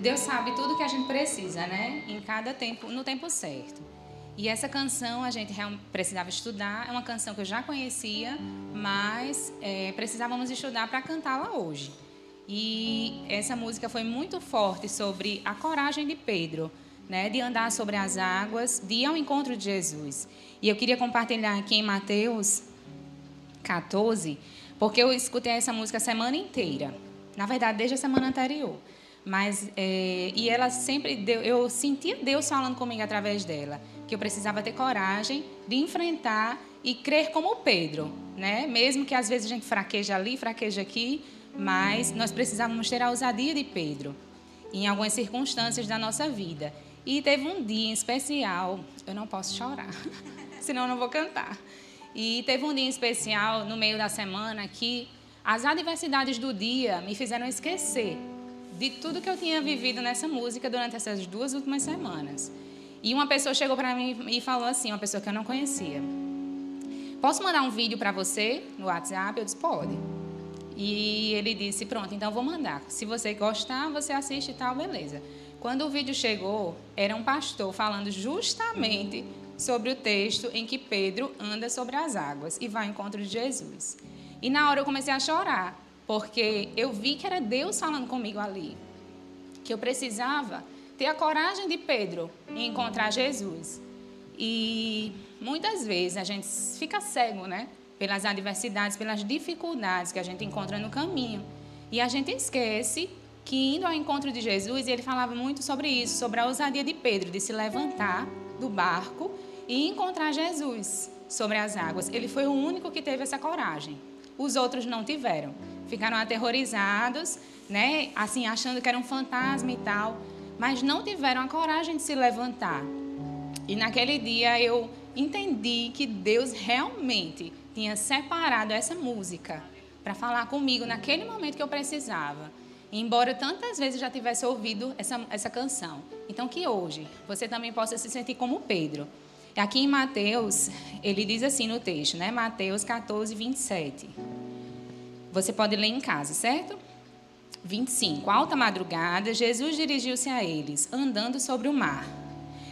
Deus sabe tudo que a gente precisa, né? Em cada tempo, no tempo certo. E essa canção a gente precisava estudar. É uma canção que eu já conhecia, mas é, precisávamos estudar para cantá-la hoje. E essa música foi muito forte sobre a coragem de Pedro, né, de andar sobre as águas, de ir ao encontro de Jesus. E eu queria compartilhar aqui em Mateus 14, porque eu escutei essa música a semana inteira. Na verdade, desde a semana anterior. Mas é, e ela sempre deu, eu sentia Deus falando comigo através dela, que eu precisava ter coragem de enfrentar e crer como Pedro, né? Mesmo que às vezes a gente fraqueja ali, fraqueja aqui, mas nós precisávamos ter a ousadia de Pedro em algumas circunstâncias da nossa vida. E teve um dia em especial, eu não posso chorar, senão eu não vou cantar. E teve um dia em especial no meio da semana que as adversidades do dia me fizeram esquecer de tudo que eu tinha vivido nessa música durante essas duas últimas semanas. E uma pessoa chegou para mim e falou assim, uma pessoa que eu não conhecia: Posso mandar um vídeo para você no WhatsApp? Eu disse: Pode. E ele disse: Pronto, então vou mandar. Se você gostar, você assiste e tal, beleza. Quando o vídeo chegou, era um pastor falando justamente sobre o texto em que Pedro anda sobre as águas e vai ao encontro de Jesus. E na hora eu comecei a chorar, porque eu vi que era Deus falando comigo ali, que eu precisava ter a coragem de Pedro em encontrar Jesus. E muitas vezes a gente fica cego, né? pelas adversidades, pelas dificuldades que a gente encontra no caminho. E a gente esquece que indo ao encontro de Jesus, ele falava muito sobre isso, sobre a ousadia de Pedro de se levantar do barco e encontrar Jesus sobre as águas. Ele foi o único que teve essa coragem. Os outros não tiveram. Ficaram aterrorizados, né, assim achando que era um fantasma e tal, mas não tiveram a coragem de se levantar. E naquele dia eu entendi que Deus realmente tinha separado essa música para falar comigo naquele momento que eu precisava. Embora tantas vezes já tivesse ouvido essa, essa canção. Então, que hoje você também possa se sentir como Pedro. Aqui em Mateus, ele diz assim no texto, né? Mateus 14, 27. Você pode ler em casa, certo? 25. Alta madrugada, Jesus dirigiu-se a eles, andando sobre o mar.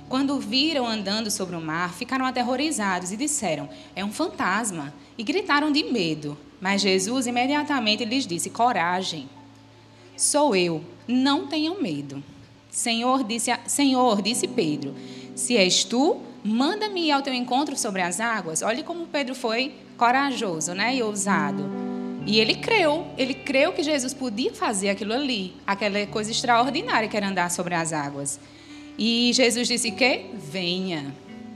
Quando viram andando sobre o mar, ficaram aterrorizados e disseram: É um fantasma. E gritaram de medo. Mas Jesus imediatamente lhes disse: Coragem, sou eu, não tenham medo. Senhor disse, Senhor, disse Pedro: Se és tu, manda-me ir ao teu encontro sobre as águas. Olhe como Pedro foi corajoso né, e ousado. E ele creu, ele creu que Jesus podia fazer aquilo ali, aquela coisa extraordinária que era andar sobre as águas. E Jesus disse que venha,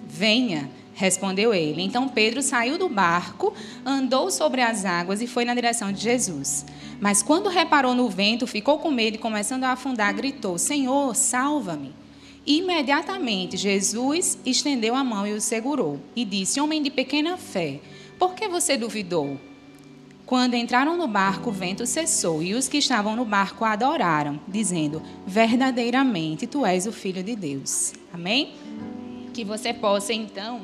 venha, respondeu ele. Então Pedro saiu do barco, andou sobre as águas e foi na direção de Jesus. Mas quando reparou no vento, ficou com medo e começando a afundar, gritou: Senhor, salva-me. Imediatamente Jesus estendeu a mão e o segurou e disse: Homem de pequena fé, por que você duvidou? Quando entraram no barco, o vento cessou e os que estavam no barco adoraram, dizendo: Verdadeiramente tu és o Filho de Deus. Amém? Que você possa, então,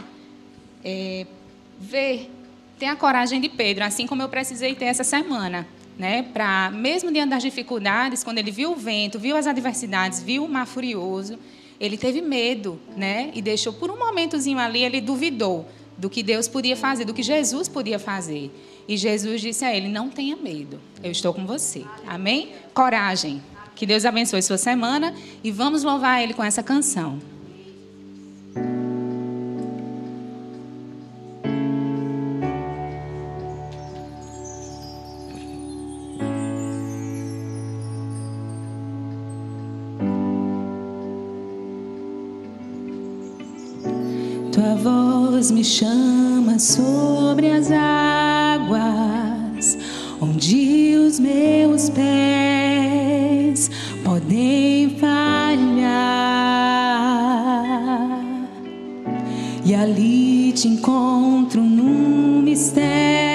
é, ver, ter a coragem de Pedro, assim como eu precisei ter essa semana. Né, para mesmo diante das dificuldades, quando ele viu o vento, viu as adversidades, viu o mar furioso, ele teve medo, né? E deixou por um momentozinho ali, ele duvidou do que Deus podia fazer, do que Jesus podia fazer. E Jesus disse a ele: Não tenha medo, eu estou com você. Amém? Coragem. Que Deus abençoe sua semana e vamos louvar Ele com essa canção. Tua voz me chama sobre as águas, onde os meus pés podem falhar. E ali te encontro num mistério,